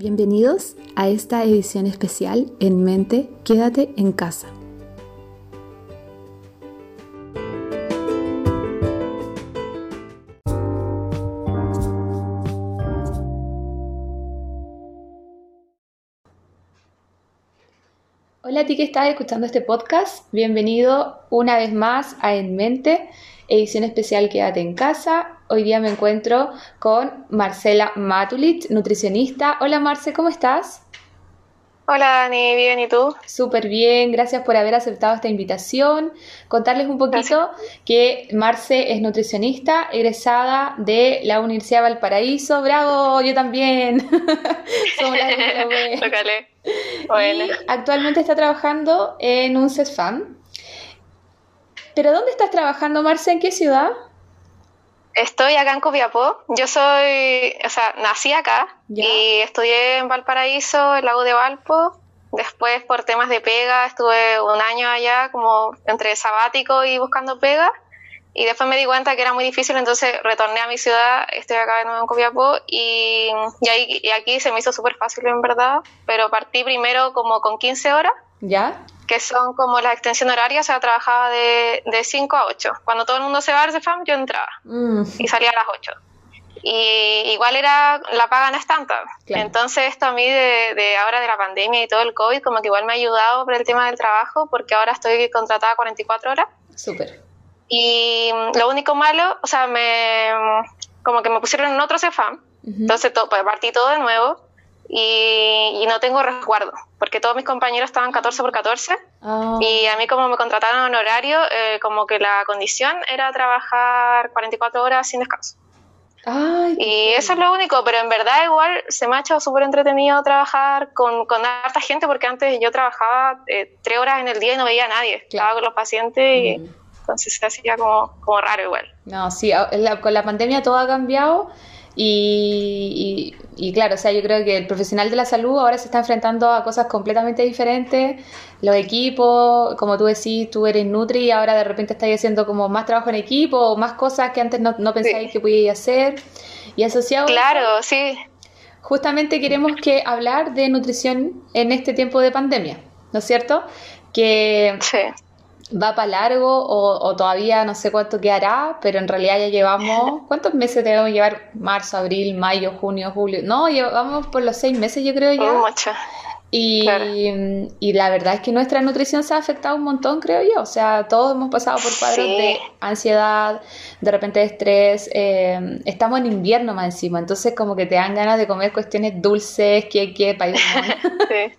Bienvenidos a esta edición especial En Mente, Quédate en casa. Hola a ti que estás escuchando este podcast, bienvenido una vez más a En Mente, edición especial Quédate en casa. Hoy día me encuentro con Marcela Matulich, nutricionista. Hola Marce, ¿cómo estás? Hola Dani, bien, ¿y tú? Súper bien, gracias por haber aceptado esta invitación. Contarles un poquito que Marce es nutricionista, egresada de la Universidad de Valparaíso. ¡Bravo! Yo también. Somos bueno. Y actualmente está trabajando en un CESFAM. ¿Pero dónde estás trabajando, Marce? ¿En qué ciudad? Estoy acá en Copiapó. Yo soy, o sea, nací acá y estudié en Valparaíso, el lago de Valpo. Después, por temas de pega, estuve un año allá como entre sabático y buscando pega. Y después me di cuenta que era muy difícil, entonces retorné a mi ciudad, estoy acá de nuevo en Copiapó y, y, ahí, y aquí se me hizo súper fácil en verdad, pero partí primero como con 15 horas. ¿Ya? Que son como la extensión horaria, o sea, trabajaba de, de 5 a 8. Cuando todo el mundo se va a FAM, yo entraba mm. y salía a las 8. Y igual era, la paga no es tanta. Entonces esto a mí de, de, ahora de la pandemia y todo el COVID, como que igual me ha ayudado por el tema del trabajo, porque ahora estoy contratada 44 horas. Súper. Y lo único malo, o sea, me, como que me pusieron en otro CEFAM, entonces todo, pues partí todo de nuevo y, no tengo resguardo, porque todos mis compañeros estaban 14 por 14 ah. y a mí como me contrataron en horario, eh, como que la condición era trabajar 44 horas sin descanso. y eso es lo único, pero en verdad igual se me ha hecho súper entretenido trabajar con, con harta gente, porque antes yo trabajaba eh, tres horas en el día y no veía a nadie, estaba con los pacientes y mm. entonces se hacía como, como raro igual. No, sí, con la pandemia todo ha cambiado y, y, claro, o sea, yo creo que el profesional de la salud ahora se está enfrentando a cosas completamente diferentes. Los equipos, como tú decís, tú eres Nutri y ahora de repente estás haciendo como más trabajo en equipo o más cosas que antes no, no pensáis que podíais hacer. Y asociado. Claro, sí. Justamente queremos que hablar de nutrición en este tiempo de pandemia, ¿no es cierto? Que sí va para largo o, todavía no sé cuánto quedará, pero en realidad ya llevamos, ¿cuántos meses debemos llevar? Marzo, abril, mayo, junio, julio. No, llevamos por los seis meses yo creo ya. Mucho. Y, y, la verdad es que nuestra nutrición se ha afectado un montón, creo yo. O sea, todos hemos pasado por cuadros de ansiedad, de repente de estrés. Eh, estamos en invierno más encima, entonces como que te dan ganas de comer cuestiones dulces, que, que, país. sí.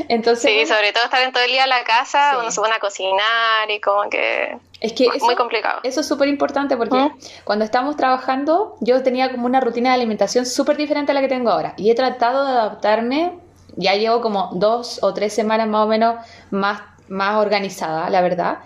Entonces, sí, sobre todo estar en todo el día en la casa, uno se pone a cocinar y como que... Es que muy complicado. Eso es súper importante porque ¿Mm? cuando estamos trabajando yo tenía como una rutina de alimentación súper diferente a la que tengo ahora y he tratado de adaptarme ya llevo como dos o tres semanas más o menos más, más organizada, la verdad.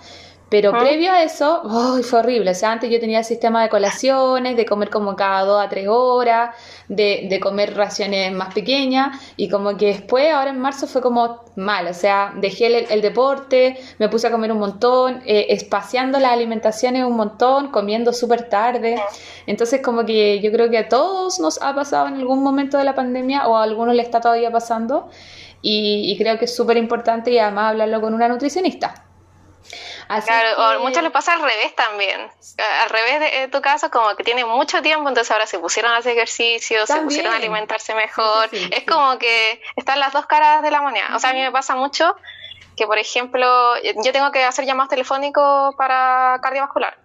Pero previo a eso, fue horrible. O sea, antes yo tenía el sistema de colaciones, de comer como cada dos a tres horas, de, de comer raciones más pequeñas, y como que después, ahora en marzo, fue como mal. O sea, dejé el, deporte, me puse a comer un montón, eh, espaciando las alimentaciones un montón, comiendo súper tarde. Entonces, como que yo creo que a todos nos ha pasado en algún momento de la pandemia, o a algunos le está todavía pasando, y, y creo que es súper importante y además hablarlo con una nutricionista claro, o muchos les pasa al revés también. Al revés de, tu caso, como que tiene mucho tiempo, entonces ahora se pusieron a hacer ejercicio, se pusieron a alimentarse mejor. es como que están las dos caras de la moneda. O sea, a mí me pasa mucho que, por ejemplo, yo tengo que hacer llamados telefónicos para cardiovascular.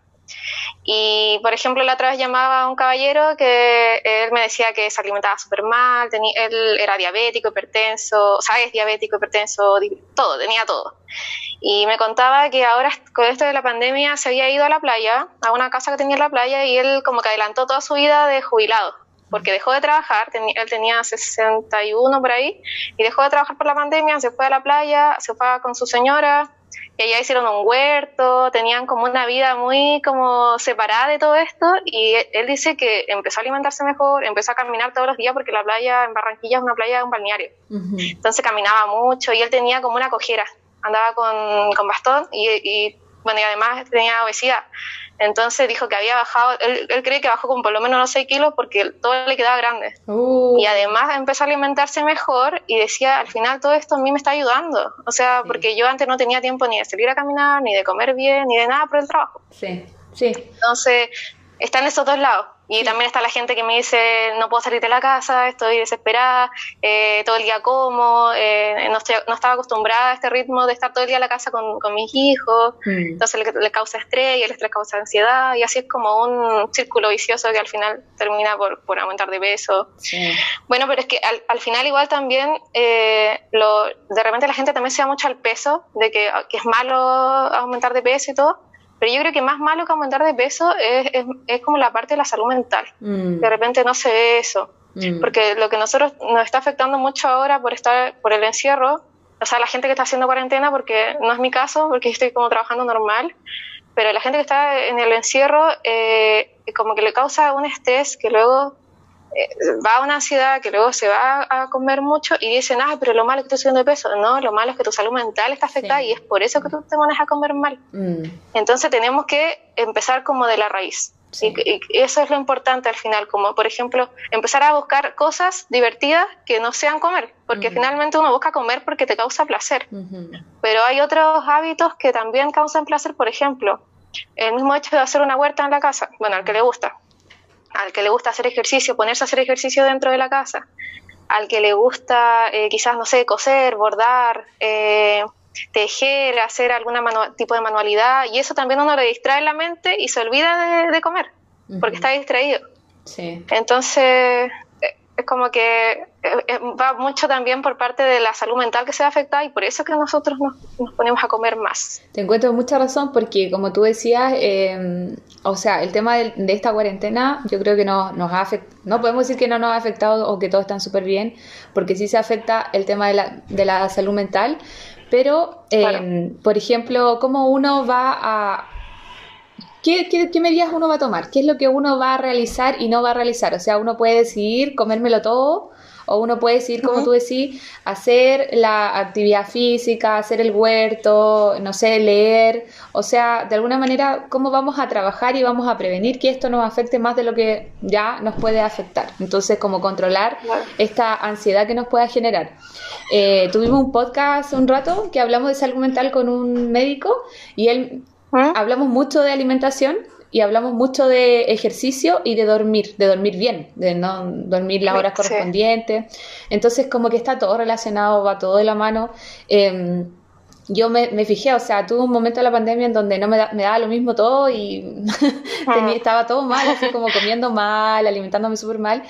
Y, por ejemplo, la otra vez llamaba a un caballero que él me decía que se alimentaba súper mal, él era diabético, hipertenso, o sea, es diabético, hipertenso, todo, tenía todo. Y me contaba que ahora, con esto de la pandemia, se había ido a la playa, a una casa que tenía en la playa, y él como que adelantó toda su vida de jubilado, porque dejó de trabajar, él tenía 61 por ahí, y dejó de trabajar por la pandemia, se fue a la playa, se fue con su señora, y allá hicieron un huerto, tenían como una vida muy como separada de todo esto y él dice que empezó a alimentarse mejor, empezó a caminar todos los días porque la playa en Barranquilla es una playa de un balneario. Entonces caminaba mucho y él tenía como una cojera, andaba con, con bastón y, y, bueno, y además tenía obesidad. Entonces dijo que había bajado, él, cree que bajó con por lo menos unos 6 kilos porque todo le quedaba grande. Uh. Y además empezó a alimentarse mejor y decía, al final todo esto a mí me está ayudando. O sea, porque yo antes no tenía tiempo ni de salir a caminar, ni de comer bien, ni de nada por el trabajo. Sí, sí. Entonces, está en esos dos lados. Y también está la gente que me dice, no puedo salir de la casa, estoy desesperada, eh, todo el día como, eh, no, no estaba acostumbrada a este ritmo de estar todo el día en la casa con, con mis hijos, mm. entonces le, causa estrés y el estrés causa ansiedad, y así es como un círculo vicioso que al final termina por, por aumentar de peso. Bueno, pero es que al, al final igual también, eh, lo, de repente la gente también se da mucho al peso, de que, que es malo aumentar de peso y todo, pero yo creo que más malo que aumentar de peso es, es, como la parte de la salud mental. Mm. De repente no se ve eso. Mm. Porque lo que nosotros nos está afectando mucho ahora por estar por el encierro, o sea, la gente que está haciendo cuarentena, porque no es mi caso, porque estoy como trabajando normal, pero la gente que está en el encierro, eh, como que le causa un estrés que luego va a una ansiedad que luego se va a comer mucho y dicen, ah, pero lo malo es que estoy subiendo de peso. No, lo malo es que tu salud mental está afectada y es por eso que tú te pones a comer mal. Mm. Entonces tenemos que empezar como de la raíz. Y, eso es lo importante al final, como por ejemplo empezar a buscar cosas divertidas que no sean comer, porque finalmente uno busca comer porque te causa placer. Pero hay otros hábitos que también causan placer, por ejemplo, el mismo hecho de hacer una huerta en la casa, bueno, al que le gusta, al que le gusta hacer ejercicio, ponerse a hacer ejercicio dentro de la casa, al que le gusta eh, quizás, no sé, coser, bordar, eh, tejer, hacer algún tipo de manualidad, y eso también uno le distrae la mente y se olvida de, comer, porque está distraído. Sí. Entonces, es como que eh, eh, va mucho también por parte de la salud mental que se afecta y por eso que nosotros nos, ponemos a comer más. Te encuentro mucha razón porque como tú decías, em, o sea, el tema de, esta cuarentena yo creo que no, nos ha afectado, no podemos decir que no nos ha afectado o que todo está súper bien, porque sí se afecta el tema de la, de la salud mental, pero, em, por ejemplo, cómo uno va a ¿Qué, qué, medidas uno va a tomar? ¿Qué es lo que uno va a realizar y no va a realizar? O sea, uno puede decidir comérmelo todo o uno puede decidir, como tú decís, hacer la actividad física, hacer el huerto, no sé, leer. O sea, de alguna manera, cómo vamos a trabajar y vamos a prevenir que esto nos afecte más de lo que ya nos puede afectar. Entonces, cómo controlar esta ansiedad que nos pueda generar. Eh, tuvimos un podcast un rato que hablamos de salud mental con un médico y él ¿Mm? Hablamos mucho de alimentación y hablamos mucho de ejercicio y de dormir, de dormir bien, de no dormir las horas correspondientes. Entonces, como que está todo relacionado, va todo de la mano. Eh, yo me, me, fijé, o sea, tuve un momento de la pandemia en donde no me, me daba lo mismo todo y ah. estaba todo mal, así como comiendo mal, alimentándome súper mal.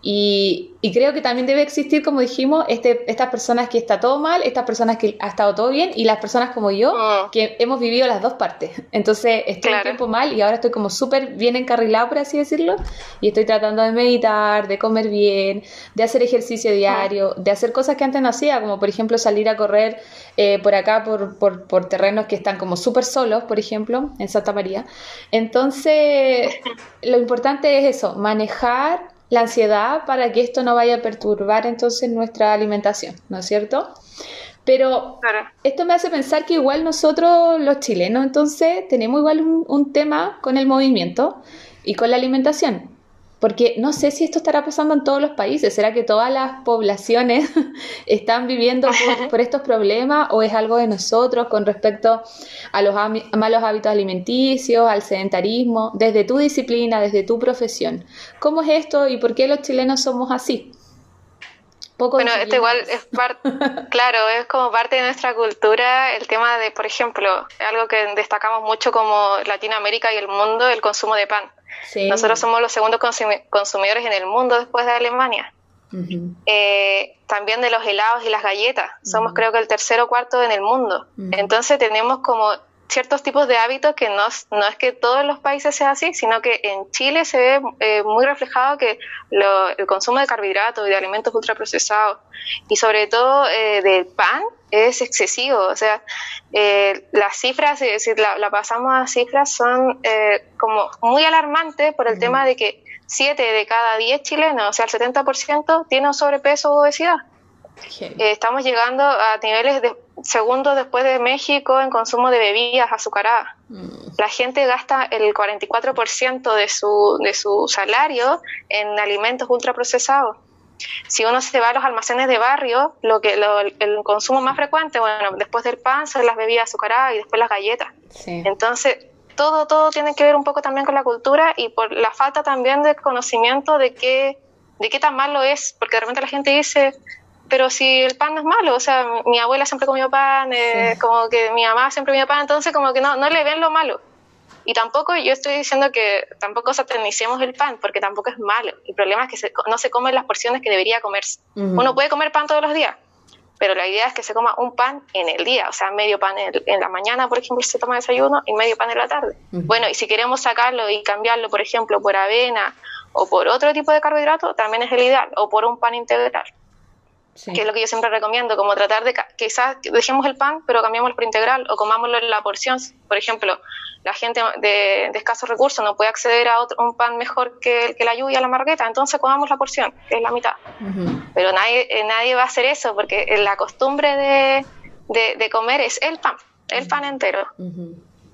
Y, y, creo que también debe existir, como dijimos, este, estas personas que está todo mal, estas personas que ha estado todo bien y las personas como yo ah. que hemos vivido las dos partes. Entonces estoy un tiempo mal y ahora estoy como súper bien encarrilado, por así decirlo, y estoy tratando de meditar, de comer bien, de hacer ejercicio diario, de hacer cosas que antes no hacía, como por ejemplo salir a correr eh, por acá por, por, terrenos que están como súper solos, por ejemplo, en Santa María. Entonces, lo importante es eso, manejar la ansiedad para que esto no vaya a perturbar entonces nuestra alimentación, ¿no es cierto? Pero esto me hace pensar que igual nosotros los chilenos entonces tenemos igual un tema con el movimiento y con la alimentación. Porque no sé si esto estará pasando en todos los países. ¿Será que todas las poblaciones están viviendo por, estos problemas o es algo de nosotros con respecto a los malos hábitos alimenticios, al sedentarismo, desde tu disciplina, desde tu profesión? ¿Cómo es esto y por qué los chilenos somos así? Bueno, esto igual es parte, claro, es como parte de nuestra cultura el tema de, por ejemplo, algo que destacamos mucho como Latinoamérica y el mundo, el consumo de pan. Nosotros somos los segundos consumidores en el mundo después de Alemania. Eh, también de los helados y las galletas. Somos creo que el tercero o cuarto en el mundo. Entonces tenemos como ciertos tipos de hábitos que no, no es que todos los países sea así, sino que en Chile se ve eh, muy reflejado que el consumo de carbohidratos y de alimentos ultraprocesados y sobre todo eh, del pan es excesivo. O sea, eh, las cifras, si la, pasamos a cifras, son como muy alarmantes por el tema de que 7 de cada 10 chilenos, o sea, el 70%, tienen sobrepeso o obesidad. estamos llegando a niveles de segundo después de México en consumo de bebidas azucaradas. Mm. La gente gasta el 44% de su, de su salario en alimentos ultraprocesados. Si uno se va a los almacenes de barrio, lo que el consumo más frecuente, bueno, después del pan son las bebidas azucaradas y después las galletas. Entonces, todo, todo tiene que ver un poco también con la cultura y por la falta también de conocimiento de qué, de qué tan malo es, porque de repente la gente dice, pero si el pan no es malo, o sea, mi abuela siempre comió pan, eh, como que mi mamá siempre comió pan, entonces como que no, no le ven lo malo. Y tampoco yo estoy diciendo que tampoco satanicemos el pan, porque tampoco es malo. El problema es que no se comen las porciones que debería comerse. Uno puede comer pan todos los días, pero la idea es que se coma un pan en el día, o sea, medio pan en, la mañana, por ejemplo, se toma desayuno y medio pan en la tarde. Bueno, y si queremos sacarlo y cambiarlo, por ejemplo, por avena o por otro tipo de carbohidrato, también es el ideal, o por un pan integral que es lo que yo siempre recomiendo, como tratar de, quizás dejemos el pan, pero cambiamos por integral o comámoslo en la porción. Por ejemplo, la gente de, escasos recursos no puede acceder a otro, un pan mejor que, que la lluvia, la margueta, entonces comamos la porción, que es la mitad. Pero nadie, eh, nadie va a hacer eso, porque la costumbre de, de, comer es el pan, el pan entero.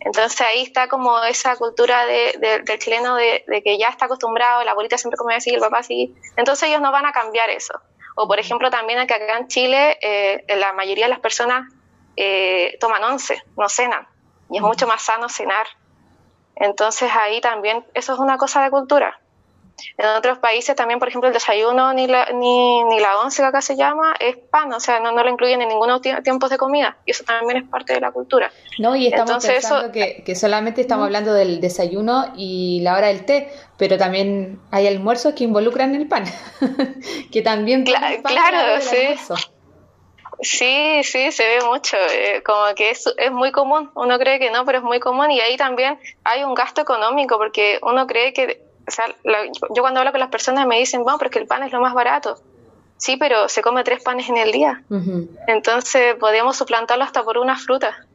Entonces ahí está como esa cultura de, del chileno de, que ya está acostumbrado, la abuelita siempre come así, el papá así. Entonces ellos no van a cambiar eso. O por ejemplo también acá en Chile eh, la mayoría de las personas eh, toman once, no cenan. Y es mucho más sano cenar. Entonces ahí también eso es una cosa de cultura. En otros países también, por ejemplo, el desayuno ni la, ni, ni la once que acá se llama es pan, o sea, no, no lo incluyen en ninguno tiempos de comida y eso también es parte de la cultura. No, y estamos pensando que, que, solamente estamos hablando del desayuno y la hora del té, pero también hay almuerzos que involucran el pan, que también claro, sí. Sí, sí, se ve mucho, eh, como que es, es muy común, uno cree que no, pero es muy común y ahí también hay un gasto económico porque uno cree que o sea, yo cuando hablo con las personas me dicen, bueno, pero es que el pan es lo más barato. Sí, pero se come tres panes en el día. Entonces podemos suplantarlo hasta por una fruta.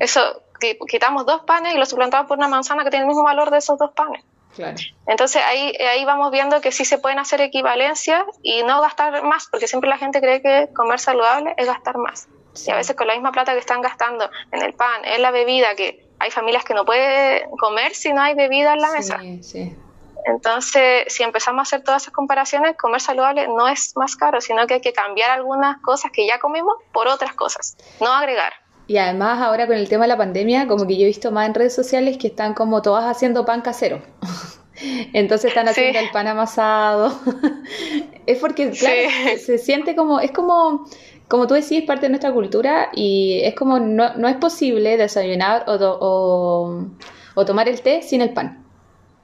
Eso, quitamos dos panes y lo suplantamos por una manzana que tiene el mismo valor de esos dos panes. Entonces ahí, ahí vamos viendo que sí se pueden hacer equivalencias y no gastar más, porque siempre la gente cree que comer saludable es gastar más. Y a veces con la misma plata que están gastando en el pan, en la bebida, que hay familias que no pueden comer si no hay bebida en la mesa. Sí. Entonces, si empezamos a hacer todas esas comparaciones, comer saludable no es más caro, sino que hay que cambiar algunas cosas que ya comimos por otras cosas, no agregar. Y además ahora con el tema de la pandemia, como que yo he visto más en redes sociales que están como todas haciendo pan casero. Entonces están haciendo el pan amasado. es porque, claro, se, siente como, es como, como tú decís, parte de nuestra cultura y es como, no, no es posible desayunar o, o, o tomar el té sin el pan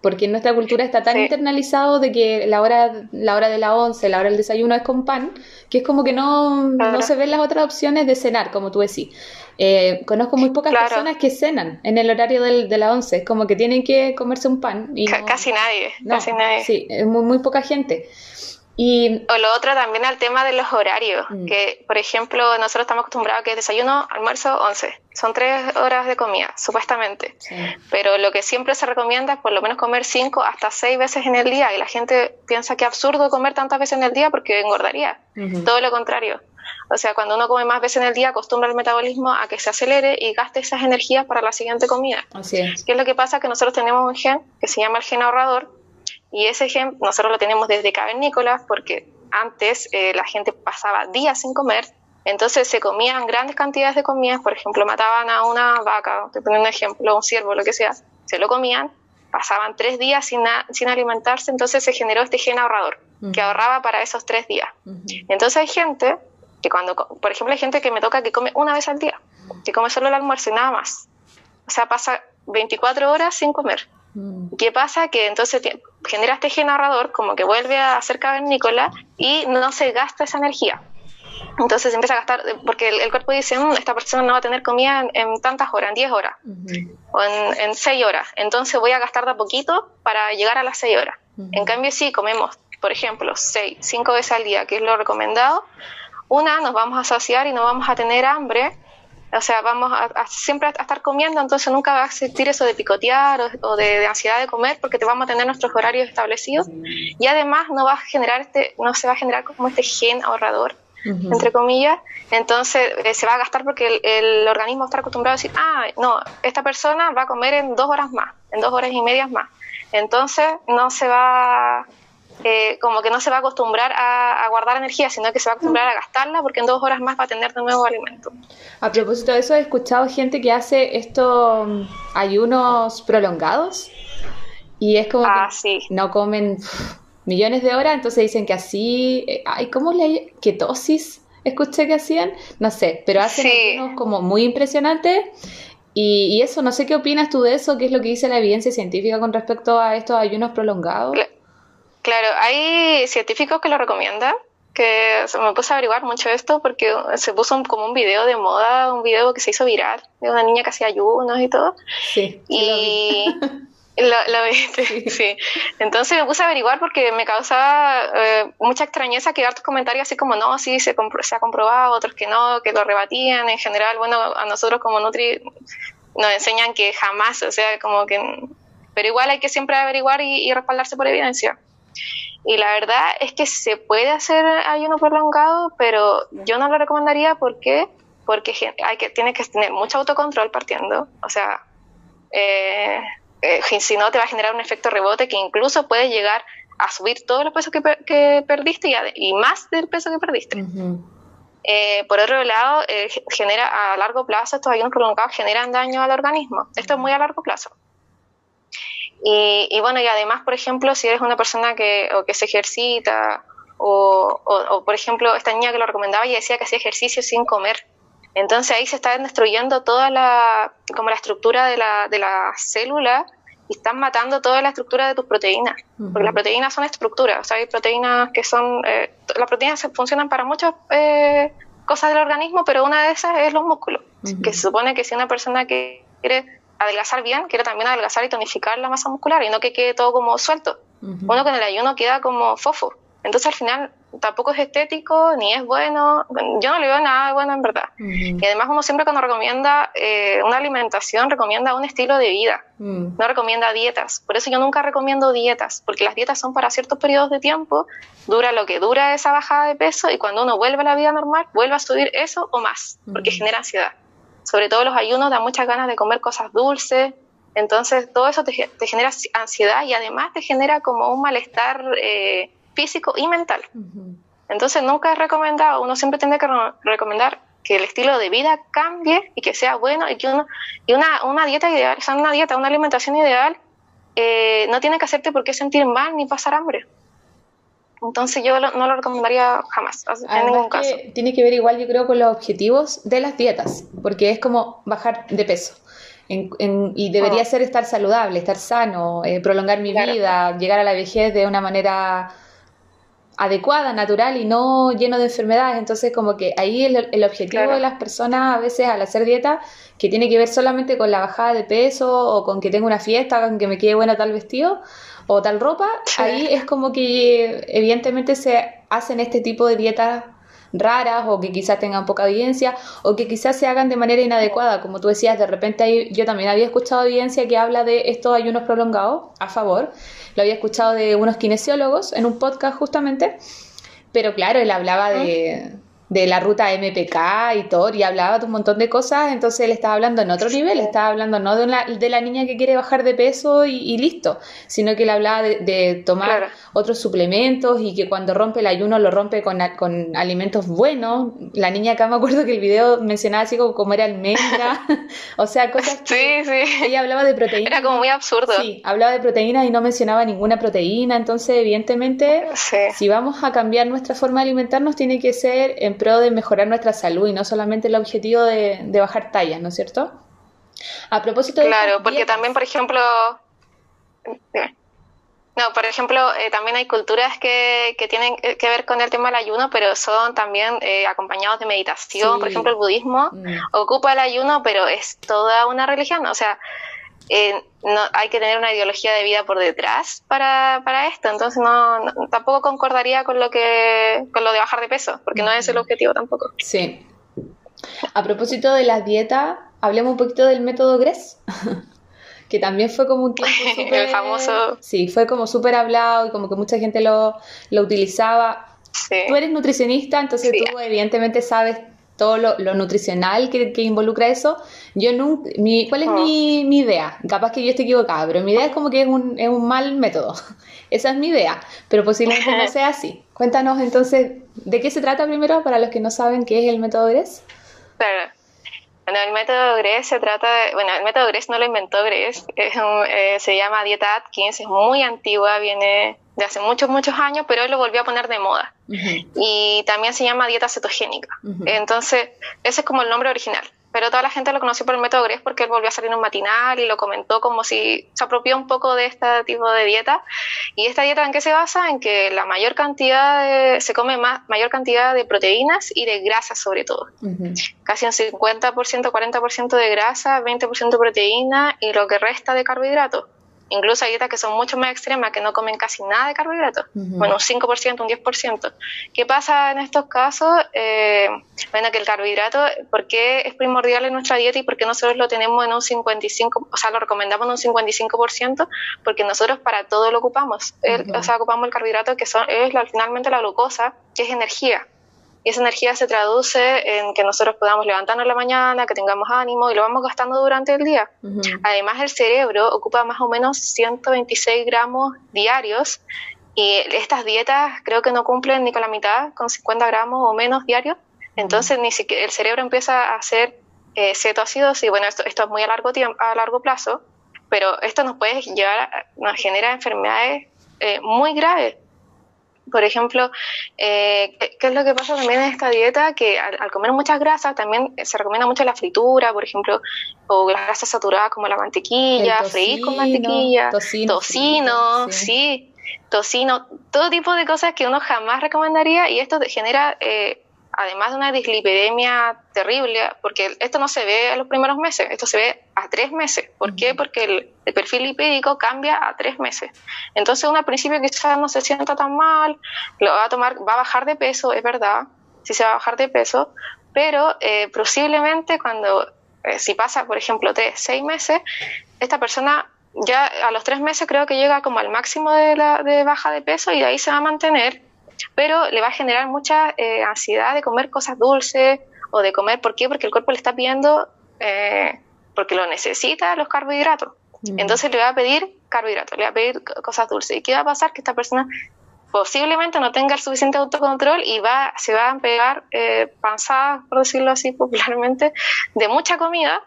porque en nuestra cultura está tan internalizado de que la hora, la hora de la once, la hora del desayuno es con pan, que es como que no, no se ven las otras opciones de cenar, como tú decís. Eh, conozco muy pocas personas que cenan en el horario del, de la once, es como que tienen que comerse un pan. Y casi nadie, casi nadie. Sí, es muy, muy poca gente. Y, o lo otro también al tema de los horarios, mm. que por ejemplo nosotros estamos acostumbrados a que desayuno, almuerzo, once. Son tres horas de comida, supuestamente. Pero lo que siempre se recomienda es por lo menos comer cinco hasta seis veces en el día y la gente piensa que es absurdo comer tantas veces en el día porque engordaría. Todo lo contrario. O sea, cuando uno come más veces en el día, acostumbra el metabolismo a que se acelere y gaste esas energías para la siguiente comida. Así es. ¿Qué es lo que pasa? Que nosotros tenemos un gen que se llama el gen ahorrador, y ese gen nosotros lo tenemos desde cavernícolas porque antes eh, la gente pasaba días sin comer, entonces se comían grandes cantidades de comidas, por ejemplo, mataban a una vaca, te pongo un ejemplo, un ciervo, lo que sea, se lo comían, pasaban tres días sin, sin alimentarse, entonces se generó este gen ahorrador, que ahorraba para esos tres días. Entonces hay gente que cuando, por ejemplo, hay gente que me toca que come una vez al día, que come solo el almuerzo y nada más. O sea, pasa 24 horas sin comer. Mm. ¿Qué pasa? Que entonces genera este gen ahorrador, como que vuelve a ser cavernícola y no se gasta esa energía. Entonces empieza a gastar, porque el, cuerpo dice, mm, esta persona no va a tener comida en, tantas horas, en 10 horas o en, en 6 horas. Entonces voy a gastar de a poquito para llegar a las 6 horas. En cambio, si comemos, por ejemplo, 6, 5 veces al día, que es lo recomendado, una, nos vamos a saciar y no vamos a tener hambre o sea, vamos a, siempre a estar comiendo, entonces nunca va a existir eso de picotear o, de, ansiedad de comer porque te vamos a tener nuestros horarios establecidos. Y además no va a generar este, no se va a generar como este gen ahorrador entre comillas, entonces eh, se va a gastar porque el, organismo está acostumbrado a decir, ah, no, esta persona va a comer en dos horas más, en dos horas y medias más. Entonces no se va, eh, como que no se va a acostumbrar a, guardar energía, sino que se va a acostumbrar a gastarla porque en dos horas más va a tener de nuevo alimento. A propósito de eso, he escuchado gente que hace estos mm, ayunos prolongados y es como ah, que no comen millones de horas, entonces dicen que así, eh, ay, ¿cómo le ketosis? Escuché que hacían, no sé, pero hacen ayunos como muy impresionantes y, y, eso, no sé qué opinas tú de eso, qué es lo que dice la evidencia científica con respecto a estos ayunos prolongados. Claro, hay científicos que lo recomiendan, que me puse a averiguar mucho esto porque se puso como un video de moda, un video que se hizo viral de una niña que hacía ayunos y todo. Sí. Y lo, lo, viste, sí. Entonces me puse a averiguar porque me causaba eh, mucha extrañeza que tus comentarios así como, no, sí, se, se ha comprobado, otros que no, que lo rebatían. En general, bueno, a nosotros como Nutri nos enseñan que jamás, o sea, como que... Pero igual hay que siempre averiguar y respaldarse por evidencia. Y la verdad es que se puede hacer ayuno prolongado, pero yo no lo recomendaría porque porque hay que tiene que tener mucho autocontrol partiendo, o sea, eh, eh, si no te va a generar un efecto rebote que incluso puede llegar a subir todo el peso que, que perdiste y, más del peso que perdiste. Eh, por otro lado, genera a largo plazo estos ayunos prolongados generan daño al organismo. Esto es muy a largo plazo. Y, bueno, y además, por ejemplo, si eres una persona que, o que se ejercita, o, o, por ejemplo, esta niña que lo recomendaba y decía que hacía ejercicio sin comer. Entonces ahí se está destruyendo toda la, como la estructura de la, de la célula y están matando toda la estructura de tus proteínas. Porque las proteínas son estructuras, o sea, hay proteínas que son, eh, las proteínas funcionan para muchas eh, cosas del organismo, pero una de esas es los músculos. Que se supone que si una persona que quiere adelgazar bien, quiero también adelgazar y tonificar la masa muscular y no que quede todo como suelto. Uno con el ayuno queda como fofo. Entonces al final tampoco es estético ni es bueno. Yo no le veo nada bueno en verdad. Y además uno siempre cuando recomienda eh, una alimentación recomienda un estilo de vida, mm. no recomienda dietas. Por eso yo nunca recomiendo dietas, porque las dietas son para ciertos periodos de tiempo, dura lo que dura esa bajada de peso y cuando uno vuelve a la vida normal vuelve a subir eso o más, porque genera ansiedad sobre todo los ayunos, da muchas ganas de comer cosas dulces. Entonces, todo eso te, genera ansiedad y además te genera como un malestar eh, físico y mental. Entonces, nunca es recomendado, uno siempre tiene que recomendar que el estilo de vida cambie y que sea bueno y que uno, y una, una dieta ideal, o sea, una dieta, una alimentación ideal, eh, no tiene que hacerte por qué sentir mal ni pasar hambre. Entonces yo no lo recomendaría jamás, en ningún caso. Tiene que ver igual, yo creo, con los objetivos de las dietas, porque es como bajar de peso. y debería ah. ser estar saludable, estar sano, eh, prolongar mi vida, llegar a la vejez de una manera adecuada, natural y no lleno de enfermedades. Entonces, como que ahí el, el objetivo de las personas a veces al hacer dieta, que tiene que ver solamente con la bajada de peso o con que tenga una fiesta, con que me quede bueno tal vestido, o tal ropa, ahí es como que evidentemente se hacen este tipo de dietas raras o que quizás tengan poca evidencia o que quizás se hagan de manera inadecuada, como tú decías, de repente yo también había escuchado evidencia que habla de estos ayunos prolongados a favor, lo había escuchado de unos kinesiólogos en un podcast justamente, pero claro, él hablaba de de la ruta MPK y todo, y hablaba de un montón de cosas, entonces él estaba hablando en otro nivel, estaba hablando no de, una, de la niña que quiere bajar de peso y, listo, sino que él hablaba de, tomar otros suplementos y que cuando rompe el ayuno lo rompe con, con alimentos buenos. La niña acá me acuerdo que el video mencionaba así como comer almendra, o sea, cosas que sí, sí. ella hablaba de proteínas. Era como muy absurdo. Sí, hablaba de proteínas y no mencionaba ninguna proteína, entonces evidentemente si vamos a cambiar nuestra forma de alimentarnos tiene que ser en pro de mejorar nuestra salud y no solamente el objetivo de, bajar tallas, ¿no es cierto? A propósito de... Claro, porque también, por ejemplo... No, por ejemplo, eh, también hay culturas que, que, tienen que ver con el tema del ayuno, pero son también eh, acompañados de meditación. Por ejemplo, el budismo mm. ocupa el ayuno, pero es toda una religión. O sea, eh, no, hay que tener una ideología de vida por detrás para, para esto, entonces no, tampoco concordaría con lo que con lo de bajar de peso, porque no es el objetivo tampoco. Sí. A propósito de las dietas, hablemos un poquito del método GRES, que también fue como un tiempo super, el famoso. Sí, fue como súper hablado y como que mucha gente lo, lo utilizaba. tú eres nutricionista, entonces tú evidentemente sabes todo lo, nutricional que, involucra eso. Yo nunca, mi, ¿cuál es mi, mi, idea? Capaz que yo esté equivocada, pero mi idea es como que es un, es un mal método. Esa es mi idea, pero posiblemente no sea así. Cuéntanos entonces, ¿de qué se trata primero para los que no saben qué es el método GRES? Claro. Bueno, el método GRES se trata de, bueno, el método GRES no lo inventó GRES, es eh, se llama dieta Atkins, es muy antigua, viene de hace muchos, muchos años, pero él lo volvió a poner de moda. Y también se llama dieta cetogénica. Entonces, ese es como el nombre original. Pero toda la gente lo conoció por el método GRES porque él volvió a salir en un matinal y lo comentó como si se apropió un poco de este tipo de dieta. ¿Y esta dieta en qué se basa? En que la mayor cantidad de, se come más, mayor cantidad de proteínas y de grasas sobre todo. Casi un 50%, 40% de grasa, 20% de proteína y lo que resta de carbohidratos. Incluso hay dietas que son mucho más extremas, que no comen casi nada de carbohidratos, bueno, un 5%, un 10%. ¿Qué pasa en estos casos? Eh, bueno, que el carbohidrato, ¿por qué es primordial en nuestra dieta y por qué nosotros lo tenemos en un 55%, o sea, lo recomendamos en un 55%? Porque nosotros para todo lo ocupamos. o sea, ocupamos el carbohidrato que son, es finalmente la glucosa, que es energía y esa energía se traduce en que nosotros podamos levantarnos en la mañana, que tengamos ánimo y lo vamos gastando durante el día. Además, el cerebro ocupa más o menos 126 gramos diarios y estas dietas creo que no cumplen ni con la mitad, con 50 gramos o menos diarios. Entonces, ni siquiera el cerebro empieza a hacer eh, cetoácidos y bueno, esto, esto es muy a largo, tiempo, a largo plazo, pero esto nos puede llevar, nos genera enfermedades eh, muy graves por ejemplo, eh, ¿qué, es lo que pasa también en esta dieta? Que al, comer muchas grasas también se recomienda mucho la fritura, por ejemplo, o las grasas saturadas como la mantequilla, freír con mantequilla, tocino, sí. tocino, todo tipo de cosas que uno jamás recomendaría y esto genera eh, además de una dislipidemia terrible, porque esto no se ve en los primeros meses, esto se ve a tres meses. ¿Por qué? Porque el, perfil lipídico cambia a tres meses. Entonces uno al principio quizás no se sienta tan mal, lo va a tomar, va a bajar de peso, es verdad, sí se va a bajar de peso, pero eh, posiblemente cuando, eh, si pasa, por ejemplo, tres, seis meses, esta persona ya a los tres meses creo que llega como al máximo de, la, de baja de peso y de ahí se va a mantener pero le va a generar mucha eh, ansiedad de comer cosas dulces o de comer, ¿por qué? Porque el cuerpo le está pidiendo, eh, porque lo necesita los carbohidratos. Mm. Entonces le va a pedir carbohidratos, le va a pedir cosas dulces. ¿Y qué va a pasar? Que esta persona posiblemente no tenga el suficiente autocontrol y va, se va a pegar eh, panzadas, por decirlo así popularmente, de mucha comida.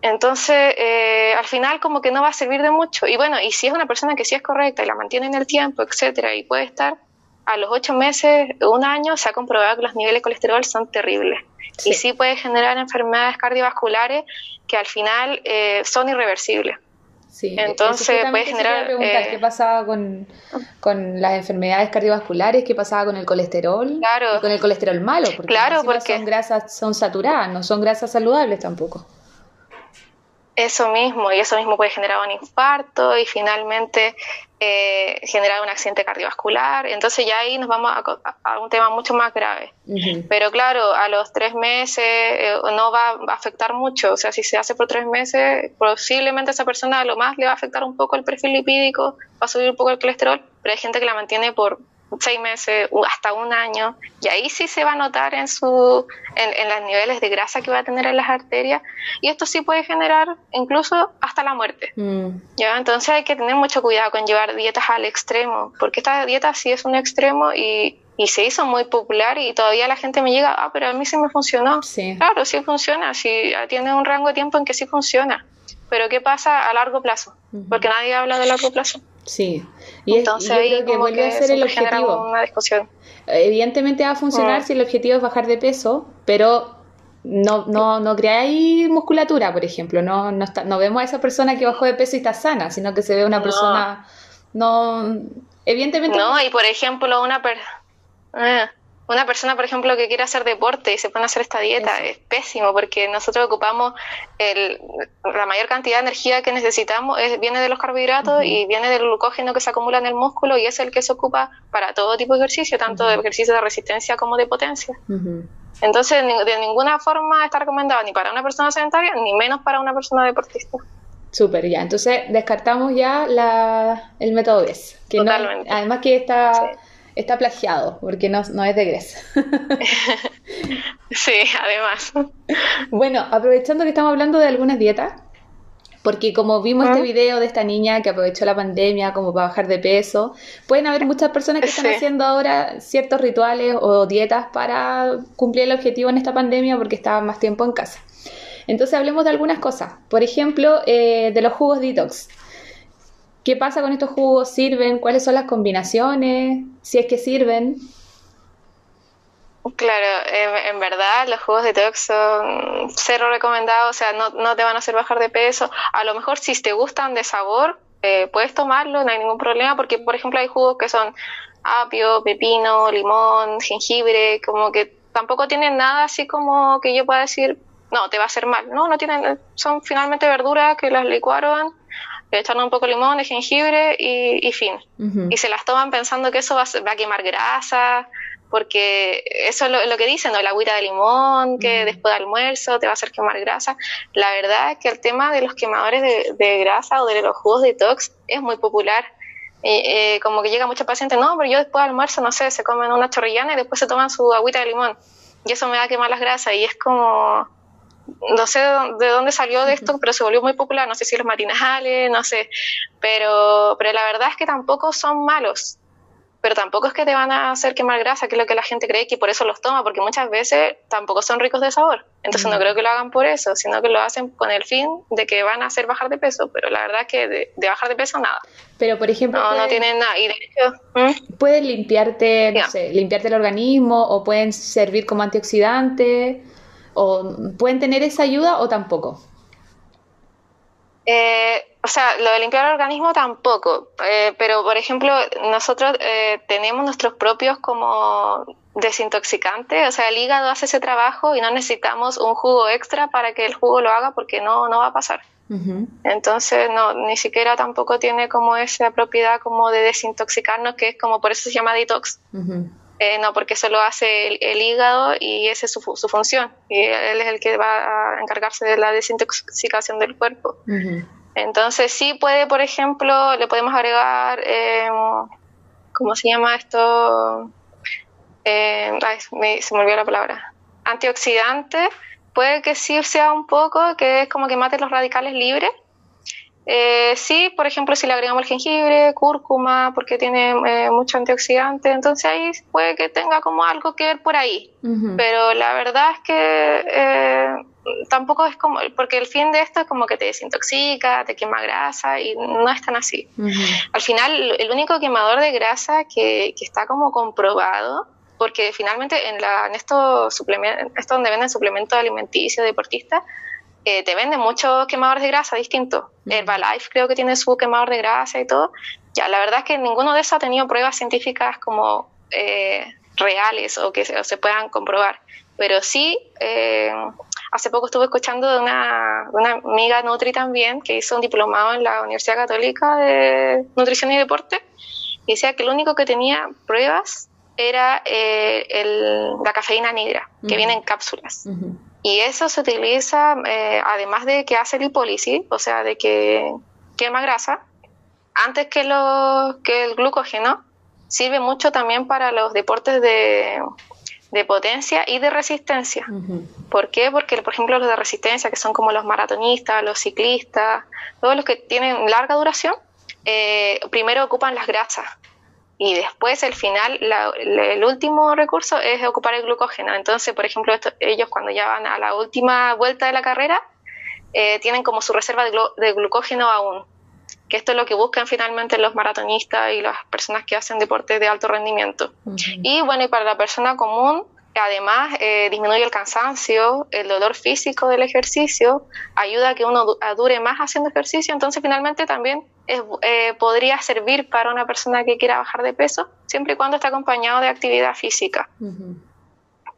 Entonces, eh, al final como que no va a servir de mucho. Y bueno, y si es una persona que sí es correcta y la mantiene en el tiempo, etcétera, y puede estar a los ocho meses, un año, se ha comprobado que los niveles de colesterol son terribles. Y sí puede generar enfermedades cardiovasculares que al final eh, son irreversibles. Sí, entonces puede generar... Preguntar, ¿Qué eh, pasaba con, con, las enfermedades cardiovasculares? ¿Qué pasaba con el colesterol? Claro. Y con el colesterol malo, porque, claro, porque son grasas, son saturadas, no son grasas saludables tampoco. Eso mismo, y eso mismo puede generar un infarto y finalmente eh, generar un accidente cardiovascular. Entonces ya ahí nos vamos a, un tema mucho más grave. Pero claro, a los tres meses eh, no va a afectar mucho. O sea, si se hace por tres meses, posiblemente a esa persona a lo más le va a afectar un poco el perfil lipídico, va a subir un poco el colesterol, pero hay gente que la mantiene por seis meses, hasta un año, y ahí sí se va a notar en, su, en, los niveles de grasa que va a tener en las arterias, y esto sí puede generar incluso hasta la muerte. Mm. ¿ya? Entonces hay que tener mucho cuidado con llevar dietas al extremo, porque esta dieta sí es un extremo y, y se hizo muy popular y todavía la gente me llega, ah, pero a mí sí me funcionó. Sí. Claro, sí funciona, sí tiene un rango de tiempo en que sí funciona, pero ¿qué pasa a largo plazo? Porque nadie habla de largo plazo. Sí, y, Entonces, es, que vuelve a ser el objetivo. Una discusión. Evidentemente va a funcionar mm. si el objetivo es bajar de peso, pero no, no, no creáis musculatura, por ejemplo. No, no, no vemos a esa persona que bajó de peso y está sana, sino que se ve una persona. No. Evidentemente. No, y por ejemplo, una persona. Eh, una persona, por ejemplo, que quiere hacer deporte y se pone a hacer esta dieta, es pésimo porque nosotros ocupamos el, la mayor cantidad de energía que necesitamos, es, viene de los carbohidratos y viene del glucógeno que se acumula en el músculo y es el que se ocupa para todo tipo de ejercicio, tanto de ejercicio de resistencia como de potencia. Entonces, de ninguna forma está recomendado ni para una persona sedentaria, ni menos para una persona deportista. Súper, ya. Entonces, descartamos ya la, el método BES. Que además que está está plagiado, porque no, no es de Grecia. sí, además. Bueno, aprovechando que estamos hablando de algunas dietas, porque como vimos este video de esta niña que aprovechó la pandemia como para bajar de peso, pueden haber muchas personas que están haciendo ahora ciertos rituales o dietas para cumplir el objetivo en esta pandemia porque estaban más tiempo en casa. Entonces hablemos de algunas cosas. Por ejemplo, eh, de los jugos detox. ¿Qué pasa con estos jugos? ¿Sirven? ¿Cuáles son las combinaciones? Si es que sirven. Claro, en, verdad los jugos detox son cero recomendados, o sea, no, te van a hacer bajar de peso. A lo mejor si te gustan de sabor, eh, puedes tomarlo, no hay ningún problema, porque por ejemplo hay jugos que son apio, pepino, limón, jengibre, como que tampoco tienen nada así como que yo pueda decir, no, te va a hacer mal. No, no tienen, son finalmente verduras que las licuaron, le un poco de limón, de jengibre y, fin. Y se las toman pensando que eso va, a quemar grasa, porque eso es lo, que dicen, ¿no? La agüita de limón, que después del almuerzo te va a hacer quemar grasa. La verdad es que el tema de los quemadores de, grasa o de los jugos detox es muy popular. Eh, como que llega mucha paciente, no, pero yo después del almuerzo, no sé, se comen una chorrillana y después se toman su agüita de limón. Y eso me va a quemar las grasas. Y es como, no sé de dónde salió de esto, pero se volvió muy popular, no sé si los matinales, no sé, pero, pero la verdad es que tampoco son malos, pero tampoco es que te van a hacer quemar grasa, que es lo que la gente cree que por eso los toma, porque muchas veces tampoco son ricos de sabor, entonces no creo que lo hagan por eso, sino que lo hacen con el fin de que van a hacer bajar de peso, pero la verdad es que de, bajar de peso nada. Pero por ejemplo... No, no tienen nada, y de hecho... Pueden limpiarte, no sé, limpiarte el organismo o pueden servir como antioxidante ¿O pueden tener esa ayuda o tampoco? Eh, o sea, lo de limpiar el organismo tampoco, eh, pero por ejemplo, nosotros eh, tenemos nuestros propios como desintoxicantes, o sea, el hígado hace ese trabajo y no necesitamos un jugo extra para que el jugo lo haga porque no, no va a pasar. Entonces, no, ni siquiera tampoco tiene como esa propiedad como de desintoxicarnos, que es como por eso se llama detox. Eh, no, porque eso lo hace el, hígado y esa es su, su, función. Y él es el que va a encargarse de la desintoxicación del cuerpo. Entonces, sí puede, por ejemplo, le podemos agregar, eh, ¿cómo se llama esto? Eh, ay, se me olvidó la palabra. Antioxidante. Puede que sí sea un poco, que es como que mate los radicales libres eh, sí, por ejemplo, si le agregamos el jengibre, cúrcuma, porque tiene eh, mucho antioxidante, entonces ahí puede que tenga como algo que ver por ahí. Pero la verdad es que eh, tampoco es como, porque el fin de esto es como que te desintoxica, te quema grasa y no es tan así. Al final, el único quemador de grasa que, que está como comprobado porque finalmente en, la, en estos suplementos, esto donde venden suplementos alimenticios deportistas, eh, te venden muchos quemadores de grasa distintos. Herbalife creo que tiene su quemador de grasa y todo. Ya, la verdad es que ninguno de esos ha tenido pruebas científicas como eh, reales o que se, puedan comprobar. Pero sí, eh, hace poco estuve escuchando de una, una, amiga Nutri también que hizo un diplomado en la Universidad Católica de Nutrición y Deporte y decía que lo único que tenía pruebas era el, la cafeína nidra, que viene en cápsulas. Y eso se utiliza, eh, además de que hace lipólisis, o sea, de que quema grasa, antes que, lo, que el glucógeno, sirve mucho también para los deportes de, potencia y de resistencia. ¿Por qué? Porque, por ejemplo, los de resistencia, que son como los maratonistas, los ciclistas, todos los que tienen larga duración, eh, primero ocupan las grasas y después el final, el último recurso es ocupar el glucógeno. Entonces, por ejemplo, ellos cuando ya van a la última vuelta de la carrera, eh, tienen como su reserva de, glucógeno aún. Que esto es lo que buscan finalmente los maratonistas y las personas que hacen deportes de alto rendimiento. Y bueno, y para la persona común, Además, eh, disminuye el cansancio, el dolor físico del ejercicio, ayuda a que uno dure más haciendo ejercicio, entonces finalmente también eh, podría servir para una persona que quiera bajar de peso, siempre y cuando esté acompañado de actividad física.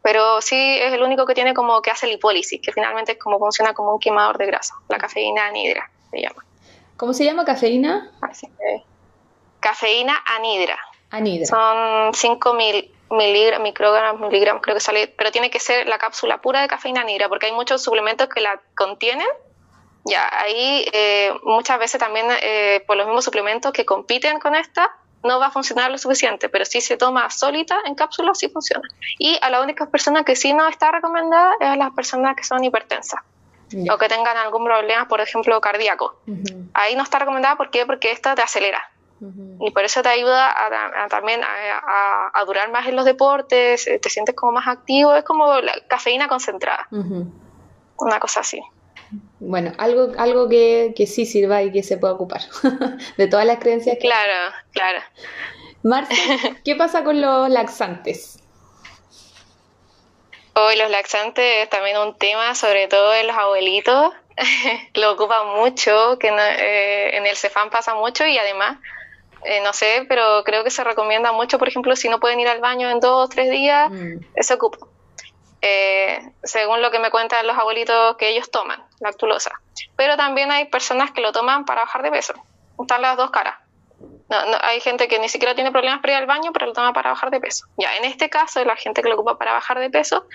Pero sí es el único que tiene como que hace lipólisis, que finalmente es como funciona como un quemador de grasa, la cafeína anhidra se llama. ¿Cómo se llama cafeína? cafeína anhidra. Anhidra. Son 5000 miligramos, microgramos, miligramos, creo que sale, pero tiene que ser la cápsula pura de cafeína negra, porque hay muchos suplementos que la contienen. Ya, ahí eh, muchas veces también eh, por los mismos suplementos que compiten con esta, no va a funcionar lo suficiente, pero si se toma solita en cápsulas sí funciona. Y a las únicas personas que sí no está recomendada es a las personas que son hipertensas o que tengan algún problema, por ejemplo, cardíaco. Ahí no está recomendada ¿por qué? porque esto te acelera. Y por eso te ayuda a, también a, durar más en los deportes, eh, te sientes como más activo, es como la cafeína concentrada. Una cosa así. Bueno, algo, algo que, que, sí sirva y que se pueda ocupar de todas las creencias. Que... Claro, claro. Marta, ¿qué pasa con los laxantes? Hoy los laxantes es también un tema, sobre todo en los abuelitos. Lo ocupan mucho, que eh, en el Cefam pasa mucho y además, eh, no sé, pero creo que se recomienda mucho, por ejemplo, si no pueden ir al baño en dos o tres días, mm. se ocupa. Eh, según lo que me cuentan los abuelitos que ellos toman, lactulosa. Pero también hay personas que lo toman para bajar de peso. Están las dos caras. No, hay gente que ni siquiera tiene problemas para ir al baño, pero lo toma para bajar de peso. Ya, en este caso, la gente que lo ocupa para bajar de peso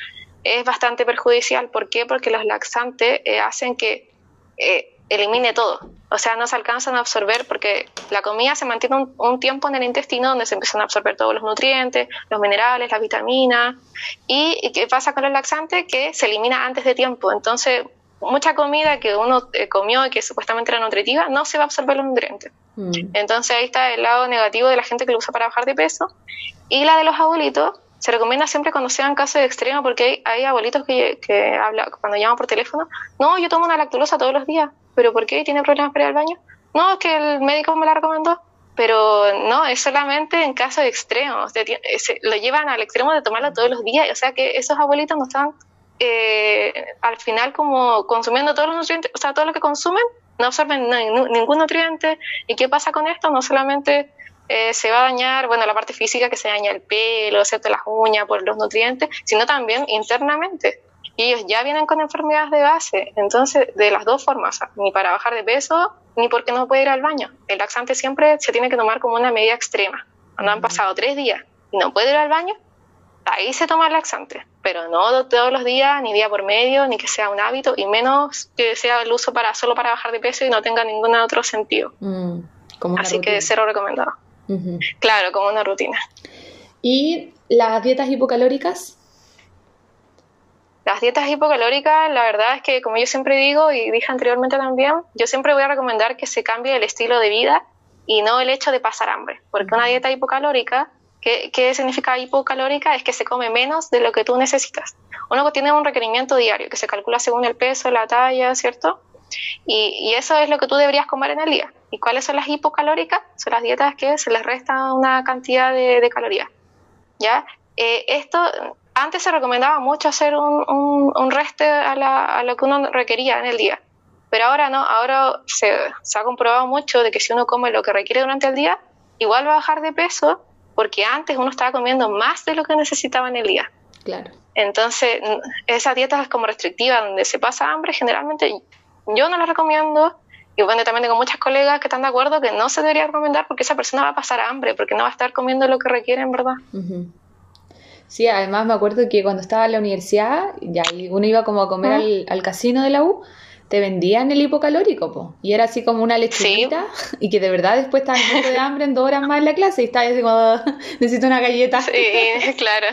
es bastante perjudicial. ¿Por qué? Porque los laxantes eh, hacen que eh, elimine todo. O sea, no se alcanzan a absorber porque la comida se mantiene un, tiempo en el intestino donde se empiezan a absorber todos los nutrientes, los minerales, las vitaminas. ¿Y, qué pasa con el laxante? Que se elimina antes de tiempo. Entonces, mucha comida que uno eh, comió y que supuestamente era nutritiva no se va a absorber los nutrientes. Mm. Entonces ahí está el lado negativo de la gente que lo usa para bajar de peso. Y la de los abuelitos, se recomienda siempre cuando sean casos de extremo porque hay, abuelitos que, que hablan, cuando llaman por teléfono, no, yo tomo una lactulosa todos los días ¿pero por qué? ¿Tiene problemas para ir al baño? No, es que el médico me la recomendó. Pero no, es solamente en casos extremos. lo llevan al extremo de tomarlo todos los días. O sea que esos abuelitos no están eh, al final como consumiendo todos los nutrientes, o sea, todo lo que consumen, no absorben ningún nutriente. ¿Y qué pasa con esto? No solamente eh, se va a dañar, bueno, la parte física que se daña el pelo, ¿cierto? las uñas por los nutrientes, sino también internamente y ellos ya vienen con enfermedades de base. Entonces, de las dos formas, ni para bajar de peso, ni porque no puede ir al baño. El laxante siempre se tiene que tomar como una medida extrema. Cuando han pasado tres días y no puede ir al baño, ahí se toma el laxante, pero no todos los días, ni día por medio, ni que sea un hábito, y menos que sea el uso para solo para bajar de peso y no tenga ningún otro sentido. Mm, Así que cero recomendado. Claro, como una rutina. ¿Y las dietas hipocalóricas? Las dietas hipocalóricas, la verdad es que, como yo siempre digo y dije anteriormente también, yo siempre voy a recomendar que se cambie el estilo de vida y no el hecho de pasar hambre. Porque una dieta hipocalórica, ¿qué, ¿qué, significa hipocalórica? Es que se come menos de lo que tú necesitas. Uno tiene un requerimiento diario que se calcula según el peso, la talla, ¿cierto? Y, eso es lo que tú deberías comer en el día. ¿Y cuáles son las hipocalóricas? Son las dietas que se les resta una cantidad de, calorías. ¿Ya? Eh, esto antes se recomendaba mucho hacer un, un, reste a, lo que uno requería en el día, pero ahora no, ahora se, ha comprobado mucho de que si uno come lo que requiere durante el día, igual va a bajar de peso porque antes uno estaba comiendo más de lo que necesitaba en el día. Claro. Entonces, esa dieta es como restrictiva, donde se pasa hambre, generalmente yo no la recomiendo. Y bueno, también tengo muchas colegas que están de acuerdo que no se debería recomendar porque esa persona va a pasar hambre, porque no va a estar comiendo lo que requiere en verdad. Sí, además me acuerdo que cuando estaba en la universidad, ya uno iba como a comer al, casino de la U, te vendían el hipocalórico, po, y era así como una lechuguita, y que de verdad después estaba muerto de hambre en dos horas más en la clase, y estaba así como, necesito una galleta. Sí, claro,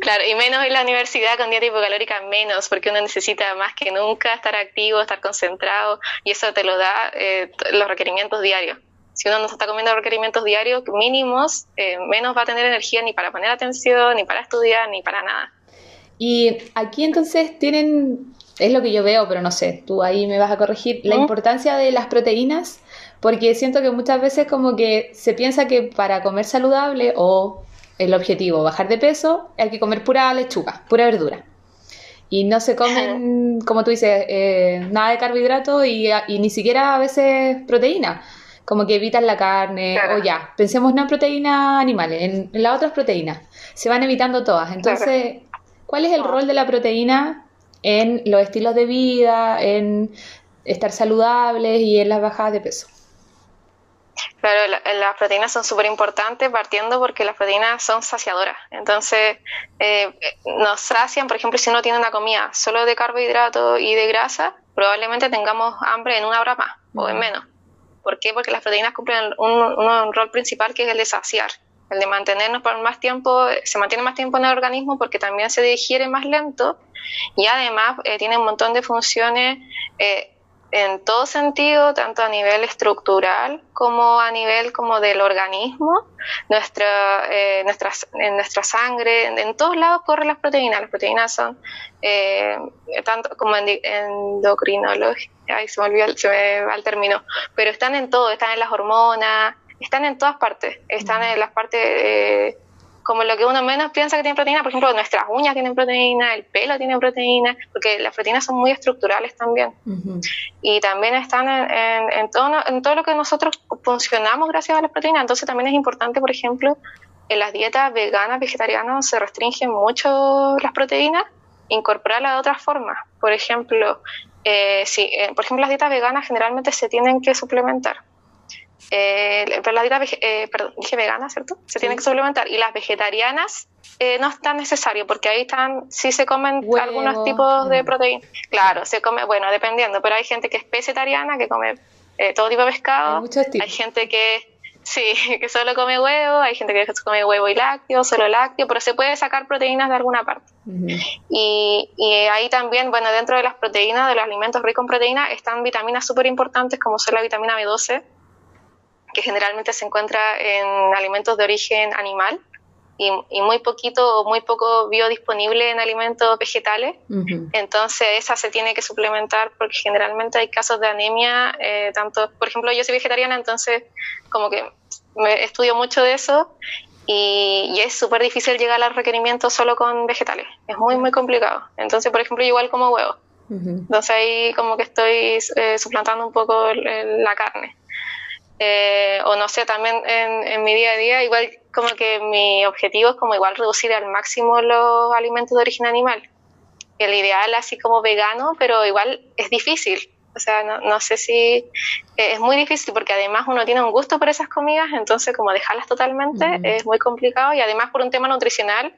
claro, y menos en la universidad con dieta hipocalórica, menos, porque uno necesita más que nunca estar activo, estar concentrado, y eso te lo da eh, los requerimientos diarios si uno no está comiendo requerimientos diarios mínimos, eh, menos va a tener energía ni para poner atención, ni para estudiar, ni para nada. Y aquí entonces tienen, es lo que yo veo, pero no sé, tú ahí me vas a corregir, la importancia de las proteínas, porque siento que muchas veces como que se piensa que para comer saludable o el objetivo bajar de peso hay que comer pura lechuga, pura verdura. Y no se comen, como tú dices, eh, nada de carbohidrato y, y ni siquiera a veces proteína. Como que evitan la carne, o ya, pensemos no en proteínas animales, en, las otras proteínas, se van evitando todas. Entonces, ¿cuál es el rol de la proteína en los estilos de vida, en estar saludables y en las bajadas de peso? Claro, las proteínas son súper importantes partiendo porque las proteínas son saciadoras. Entonces, eh, nos sacian, por ejemplo, si uno tiene una comida solo de carbohidratos y de grasa, probablemente tengamos hambre en una hora más o en menos. ¿Por qué? Porque las proteínas cumplen un, un rol principal que es el de saciar, el de mantenernos por más tiempo, se mantiene más tiempo en el organismo porque también se digiere más lento y además eh, tiene un montón de funciones eh, en todo sentido, tanto a nivel estructural como a nivel como del organismo, nuestra, eh, nuestra, en nuestra sangre, en, todos lados corren las proteínas. Las proteínas son eh, tanto como endocrinología, ay, se me olvidó, se me va el término, pero están en todo, están en las hormonas, están en todas partes, están en las partes eh, como lo que uno menos piensa que tiene proteína, por ejemplo, nuestras uñas tienen proteína, el pelo tiene proteína, porque las proteínas son muy estructurales también. Y también están en, todo, en todo lo que nosotros funcionamos gracias a las proteínas. Entonces también es importante, por ejemplo, en las dietas veganas, vegetarianas, se restringen mucho las proteínas, incorporarlas de otras formas. Por ejemplo, eh, si, eh, por ejemplo, las dietas veganas generalmente se tienen que suplementar eh, pero la dieta eh, perdón, dije vegana, ¿cierto? Se tienen que suplementar. Y las vegetarianas eh, no es tan necesario, porque ahí están, sí se comen algunos tipos de proteínas. Claro, se come, bueno, dependiendo, pero hay gente que es vegetariana, que come eh, todo tipo de pescado. Hay, hay gente que Sí, que solo come huevo, hay gente que come huevo y lácteo, solo lácteo, pero se puede sacar proteínas de alguna parte. y, y, ahí también, bueno, dentro de las proteínas, de los alimentos ricos en proteínas, están vitaminas súper importantes como son la vitamina B12, que generalmente se encuentra en alimentos de origen animal y, muy poquito o muy poco biodisponible en alimentos vegetales. Entonces esa se tiene que suplementar porque generalmente hay casos de anemia, eh, tanto, por ejemplo, yo soy vegetariana, entonces como que me estudio mucho de eso y, es súper difícil llegar al requerimiento solo con vegetales. Es muy, muy complicado. Entonces, por ejemplo, igual como huevo. Entonces ahí como que estoy eh, suplantando un poco la carne. Eh, o no sé, también en, mi día a día, igual como que mi objetivo es como igual reducir al máximo los alimentos de origen animal. El ideal así como vegano, pero igual es difícil. O sea, no, no sé si eh, es muy difícil porque además uno tiene un gusto por esas comidas, entonces como dejarlas totalmente es muy complicado y además por un tema nutricional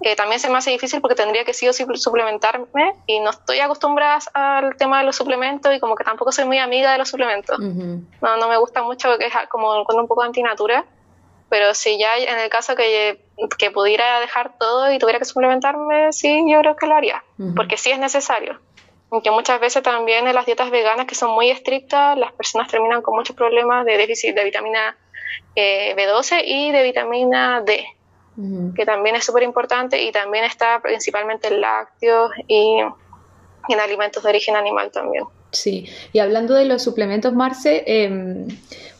eh, también se me hace difícil porque tendría que sí o sí suplementarme y no estoy acostumbrada al tema de los suplementos y como que tampoco soy muy amiga de los suplementos. no, no me gusta mucho porque es como un poco antinatura, pero si ya en el caso que, que pudiera dejar todo y tuviera que suplementarme, sí, yo creo que lo haría, porque sí es necesario. Aunque muchas veces también en las dietas veganas que son muy estrictas, las personas terminan con muchos problemas de déficit de vitamina eh, B12 y de vitamina D que también es súper importante y también está principalmente en lácteos y en alimentos de origen animal también. Sí, y hablando de los suplementos, Marce, em,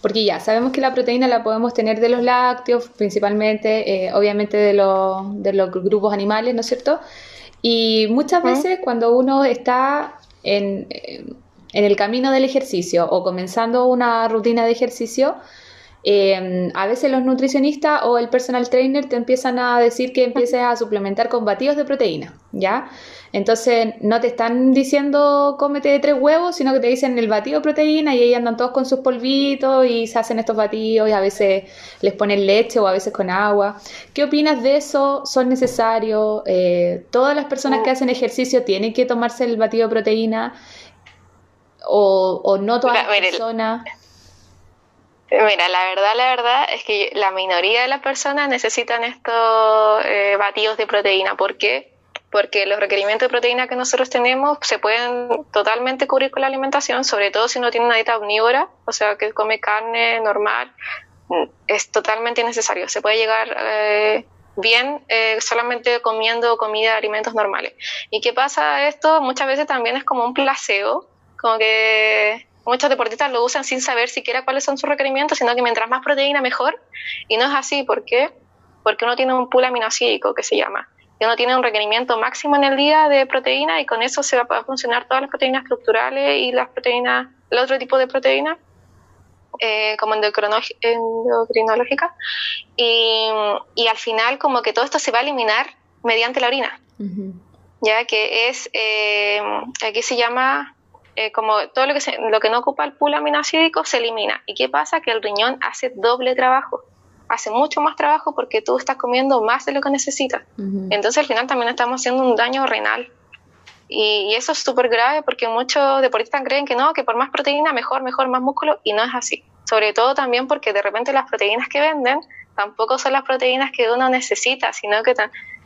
porque ya sabemos que la proteína la podemos tener de los lácteos, principalmente, eh, obviamente de los, de los grupos animales, ¿no es cierto? Y muchas veces cuando uno está en, en el camino del ejercicio o comenzando una rutina de ejercicio, Em, a veces los nutricionistas o el personal trainer te empiezan a decir que empieces a suplementar con batidos de proteína, ¿ya? Entonces no te están diciendo cómete tres huevos, sino que te dicen el batido de proteína y ahí andan todos con sus polvitos y se hacen estos batidos y a veces les ponen leche o a veces con agua. ¿Qué opinas de eso? ¿Son necesarios? Eh, ¿Todas las personas que hacen ejercicio tienen que tomarse el batido de proteína? ¿O, no todas las personas? Mira, la verdad, la verdad es que la minoría de las personas necesitan estos eh, batidos de proteína. ¿Por qué? Porque los requerimientos de proteína que nosotros tenemos se pueden totalmente cubrir con la alimentación, sobre todo si uno tiene una dieta omnívora, o sea, que come carne normal, mm, es totalmente necesario. Se puede llegar eh, bien eh, solamente comiendo comida, alimentos normales. ¿Y qué pasa esto? Muchas veces también es como un placebo, como que muchos deportistas lo usan sin saber siquiera cuáles son sus requerimientos, sino que mientras más proteína mejor. Y no es así, ¿por qué? Porque uno tiene un pool aminoácidico que se llama. Y uno tiene un requerimiento máximo en el día de proteína y con eso se va a poder funcionar todas las proteínas estructurales y las proteínas, el otro tipo de proteínas, eh, como endocrinológica. Y, y, al final como que todo esto se va a eliminar mediante la orina. Ya que es, eh, aquí se llama eh, como todo lo que, lo que no ocupa el pool aminoácidico se elimina. ¿Y qué pasa? Que el riñón hace doble trabajo, hace mucho más trabajo porque tú estás comiendo más de lo que necesitas. Entonces al final también estamos haciendo un daño renal. Y, eso es súper grave porque muchos deportistas creen que no, que por más proteína, mejor, mejor, más músculo, y no es así. sobre todo también porque de repente las proteínas que venden tampoco son las proteínas que uno necesita, sino que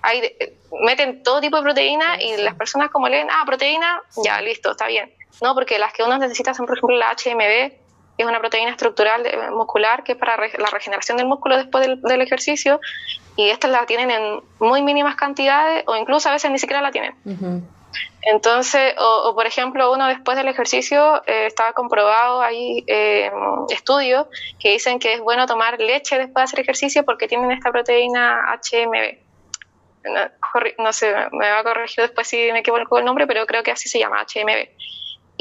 hay, meten todo tipo de proteína y las personas como leen, ah, proteína, ya, listo, está bien. No, porque las que uno necesita son, por ejemplo, la HMB, que es una proteína estructural muscular que es para la regeneración del músculo después del, ejercicio, y estas la tienen en muy mínimas cantidades o incluso a veces ni siquiera la tienen. Entonces, o, por ejemplo, uno después del ejercicio eh, estaba comprobado, hay eh, estudios que dicen que es bueno tomar leche después de hacer ejercicio porque tienen esta proteína HMB. No, sé, me va a corregir después si me equivoco el nombre, pero creo que así se llama, HMB.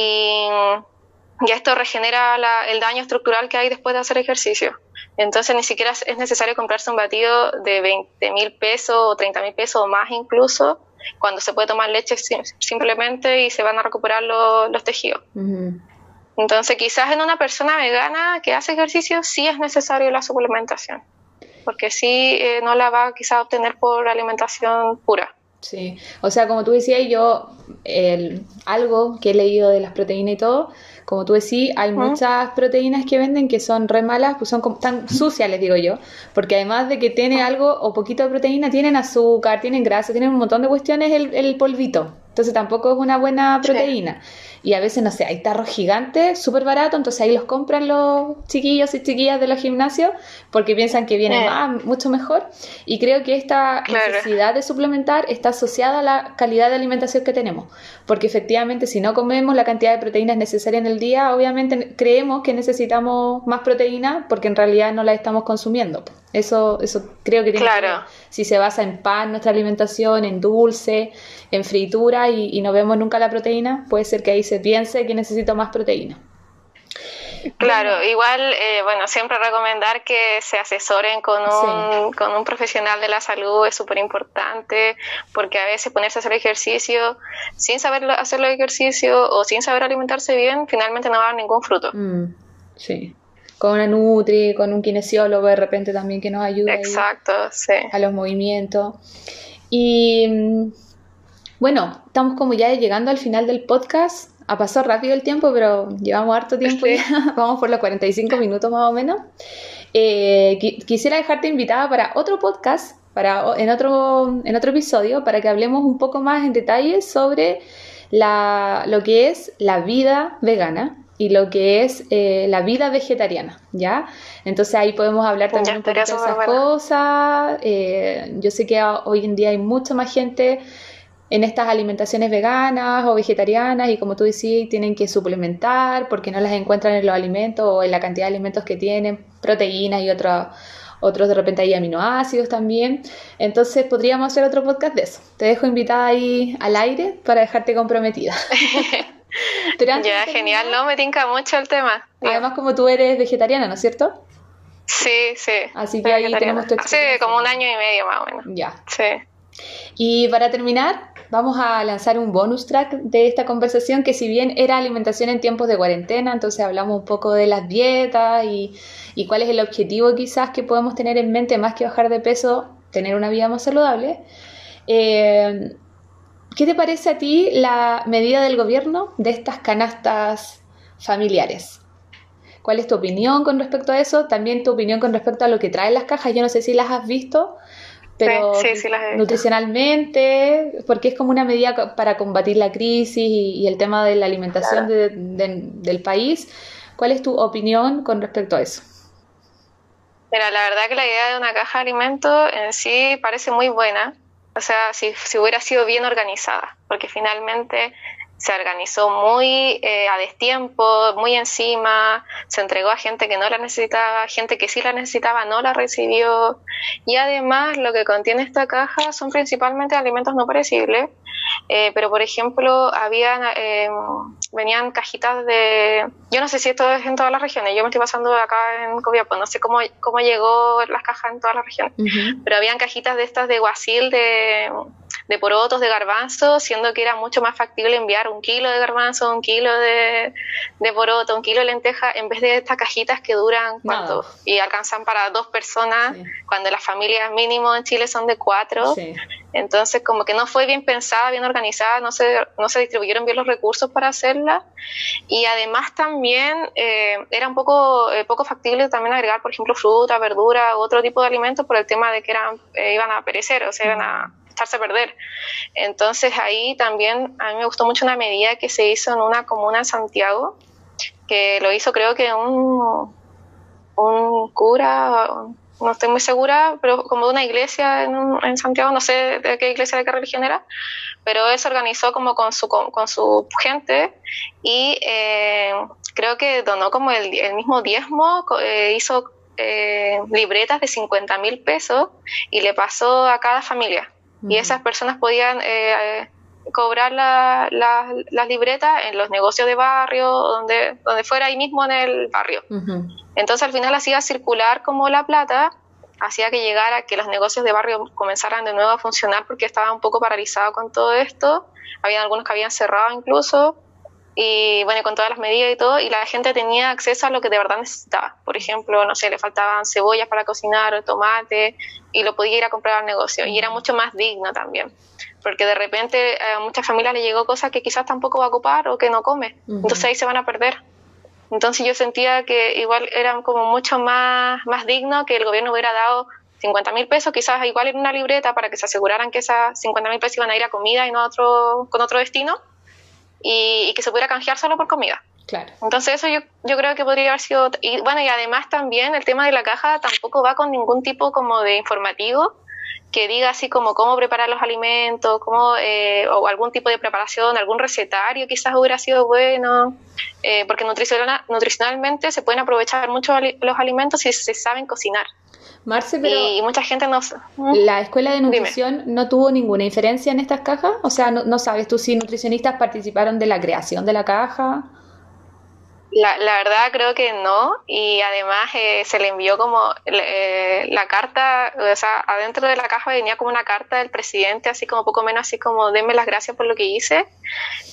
Y, y esto regenera el daño estructural que hay después de hacer ejercicio. Entonces ni siquiera es necesario comprarse un batido de 20 mil pesos o 30 mil pesos o más incluso cuando se puede tomar leche simplemente y se van a recuperar los tejidos. Entonces, quizás en una persona vegana que hace ejercicio sí es necesario la suplementación, porque sí eh, no la va quizás a obtener por alimentación pura. Sí, o sea, como tú decías, yo el, algo que he leído de las proteínas y todo, como tú decís, hay muchas proteínas que venden que son re malas, pues son tan sucias, les digo yo, porque además de que tiene algo o poquito de proteína, tienen azúcar, tienen grasa, tienen un montón de cuestiones el, el polvito. Entonces tampoco es una buena proteína. Y a veces, no sé, hay tarros gigantes, súper barato, entonces ahí los compran los chiquillos y chiquillas de los gimnasios porque piensan que viene más, mucho mejor. Y creo que esta necesidad de suplementar está asociada a la calidad de alimentación que tenemos, porque efectivamente si no comemos la cantidad de proteínas necesarias en el día, obviamente creemos que necesitamos más proteína porque en realidad no la estamos consumiendo. Eso, eso creo que tiene claro. si se basa en pan, nuestra alimentación, en dulce, en fritura y, no vemos nunca la proteína, puede ser que ahí se piense que necesito más proteína. Claro, igual, eh, bueno, siempre recomendar que se asesoren con un, con un profesional de la salud es súper importante, porque a veces ponerse a hacer ejercicio sin saber hacer los ejercicios o sin saber alimentarse bien, finalmente no va a dar ningún fruto. Mm, sí con una Nutri, con un kinesiólogo de repente también que nos ayude Exacto, sí. a los movimientos. Y mm, bueno, estamos como ya llegando al final del podcast. Ha pasado rápido el tiempo, pero llevamos harto tiempo ya. Vamos por los 45 minutos más o menos. Eh, quisiera dejarte invitada para otro podcast, para, en, otro, en otro episodio, para que hablemos un poco más en detalle sobre la, lo que es la vida vegana y lo que es eh, la vida vegetariana, ¿ya? Entonces ahí podemos hablar también un poco de esas cosas. Eh, yo sé que hoy en día hay mucha más gente en estas alimentaciones veganas o vegetarianas y como tú decís, tienen que suplementar porque no las encuentran en los alimentos o en la cantidad de alimentos que tienen, proteínas y otros otros de repente hay aminoácidos también. Entonces podríamos hacer otro podcast de eso. Te dejo invitada ahí al aire para dejarte comprometida. ya, genial, no, me tinca mucho el tema. Además, como tú eres vegetariana, ¿no es cierto? Sí, sí. Así que ahí tenemos tu Hace como un año y medio más o menos. Ya. Sí. Y para terminar, vamos a lanzar un bonus track de esta conversación que si bien era alimentación en tiempos de cuarentena, entonces hablamos un poco de las dietas y, y cuál es el objetivo quizás que podemos tener en mente más que bajar de peso, tener una vida más saludable. Eh, ¿Qué te parece a ti la medida del gobierno de estas canastas familiares? ¿Cuál es tu opinión con respecto a eso? También tu opinión con respecto a lo que traen las cajas. Yo no sé si las has visto, pero nutricionalmente, porque es como una medida para combatir la crisis y, el tema de la alimentación del país. ¿Cuál es tu opinión con respecto a eso? Mira, la verdad que la idea de una caja de alimentos en sí parece muy buena, o sea, si, si hubiera sido bien organizada, porque finalmente se organizó muy eh, a destiempo, muy encima, se entregó a gente que no la necesitaba, gente que sí la necesitaba no la recibió. Y además lo que contiene esta caja son principalmente alimentos no perecibles, eh, pero por ejemplo habían eh, venían cajitas de, yo no sé si esto es en todas las regiones, yo me estoy pasando acá en Copiapó, no sé cómo, cómo llegó las cajas en todas las regiones, pero habían cajitas de estas de guasil de de porotos, de garbanzo, siendo que era mucho más factible enviar un kilo de garbanzo, un kilo de, de poroto, un kilo de lenteja, en vez de estas cajitas que duran cuánto y alcanzan para dos personas, cuando las familias mínimo en Chile son de cuatro. Entonces, como que no fue bien pensada, bien organizada, no se, no se distribuyeron bien los recursos para hacerla. Y además también eh, era un poco, eh, poco factible también agregar, por ejemplo, fruta, verdura u otro tipo de alimentos por el tema de que eran, eh, iban a perecer, o sea, iban a echarse a perder. Entonces ahí también a mí me gustó mucho una medida que se hizo en una comuna en Santiago, que lo hizo creo que un, un cura, no estoy muy segura, pero como de una iglesia en, Santiago, no sé de qué iglesia, de qué religión era, pero él se organizó como con su, con, su gente y eh, creo que donó como el, mismo diezmo, eh, hizo eh, libretas de 50 mil pesos y le pasó a cada familia. Y esas personas podían cobrar las libretas en los negocios de barrio, donde, donde fuera ahí mismo en el barrio. Entonces al final hacía circular como la plata, hacía que llegara, que los negocios de barrio comenzaran de nuevo a funcionar porque estaba un poco paralizado con todo esto. Había algunos que habían cerrado incluso. Y bueno, con todas las medidas y todo, y la gente tenía acceso a lo que de verdad necesitaba. Por ejemplo, no sé, le faltaban cebollas para cocinar o tomate, y lo podía ir a comprar al negocio. Y era mucho más digno también porque de repente a muchas familias le llegó cosas que quizás tampoco va a ocupar o que no come, entonces ahí se van a perder. Entonces yo sentía que igual era como mucho más, más digno que el gobierno hubiera dado 50 mil pesos, quizás igual en una libreta para que se aseguraran que esas 50 mil pesos iban a ir a comida y no a otro, con otro destino, y, que se pudiera canjear solo por comida. Claro. Entonces eso yo, yo creo que podría haber sido... Y bueno, y además también el tema de la caja tampoco va con ningún tipo como de informativo, que diga así como cómo preparar los alimentos, cómo, eh, o algún tipo de preparación, algún recetario quizás hubiera sido bueno, eh, porque nutricional, nutricionalmente se pueden aprovechar mucho los alimentos si se saben cocinar. Marce, pero y mucha gente no ¿Mm? ¿La escuela de nutrición no tuvo ninguna diferencia en estas cajas? O sea, no, no sabes tú si nutricionistas participaron de la creación de la caja. La, la, verdad creo que no y además eh, se le envió como eh, la carta, o sea, adentro de la caja venía como una carta del presidente, así como poco menos así como denme las gracias por lo que hice,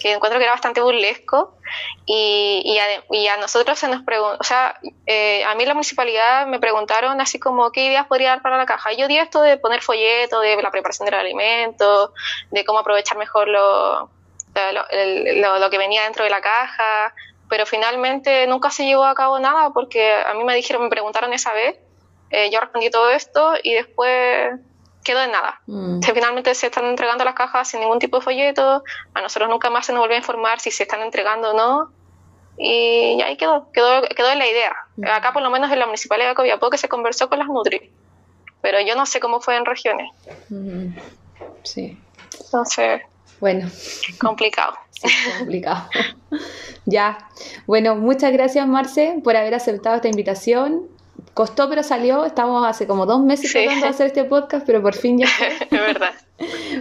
que encuentro que era bastante burlesco y, y, a, nosotros se nos preguntó, o sea, eh, a mí la municipalidad me preguntaron así como qué ideas podría dar para la caja. Yo di esto de poner folleto, de la preparación del alimento, de cómo aprovechar mejor lo, lo, lo que venía dentro de la caja pero finalmente nunca se llevó a cabo nada porque a mí me dijeron, me preguntaron esa vez, eh, yo respondí todo esto y después quedó en nada. Mm. finalmente se están entregando las cajas sin ningún tipo de folleto, a nosotros nunca más se nos volvió a informar si se están entregando o no, y ahí quedó, quedó, quedó en la idea. Mm. Acá por lo menos en la municipalidad de Copiapó que se conversó con las Nutri, pero yo no sé cómo fue en regiones. Mm. Sí. Entonces... Bueno. Complicado. Sí, complicado. ya. Bueno, muchas gracias, Marce, por haber aceptado esta invitación. Costó, pero salió. Estamos hace como dos meses tratando de hacer este podcast, pero por fin ya fue. Es verdad.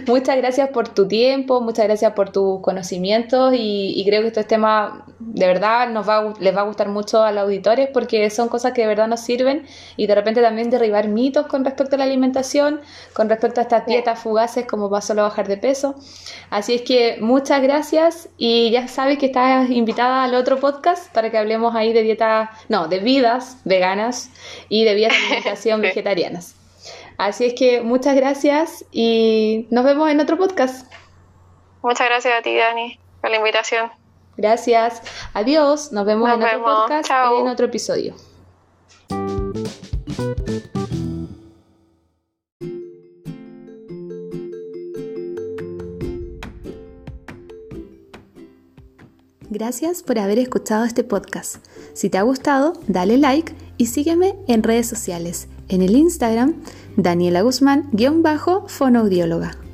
Muchas gracias por tu tiempo, muchas gracias por tus conocimientos y, creo que estos temas de verdad nos va, les va a gustar mucho a los auditores porque son cosas que de verdad nos sirven y de repente también derribar mitos con respecto a la alimentación, con respecto a estas dietas fugaces como para solo bajar de peso. Así es que muchas gracias y ya sabes que estás invitada al otro podcast para que hablemos ahí de dietas, no, de vidas veganas y de vías de alimentación vegetarianas. Así es que muchas gracias y nos vemos en otro podcast. Muchas gracias a ti, Dani, por la invitación. Gracias. Adiós. Nos vemos en otro podcast en otro episodio. Gracias por haber escuchado este podcast. Si te ha gustado, dale like y sígueme en redes sociales. En el Instagram, Daniela Guzmán-fonoaudióloga.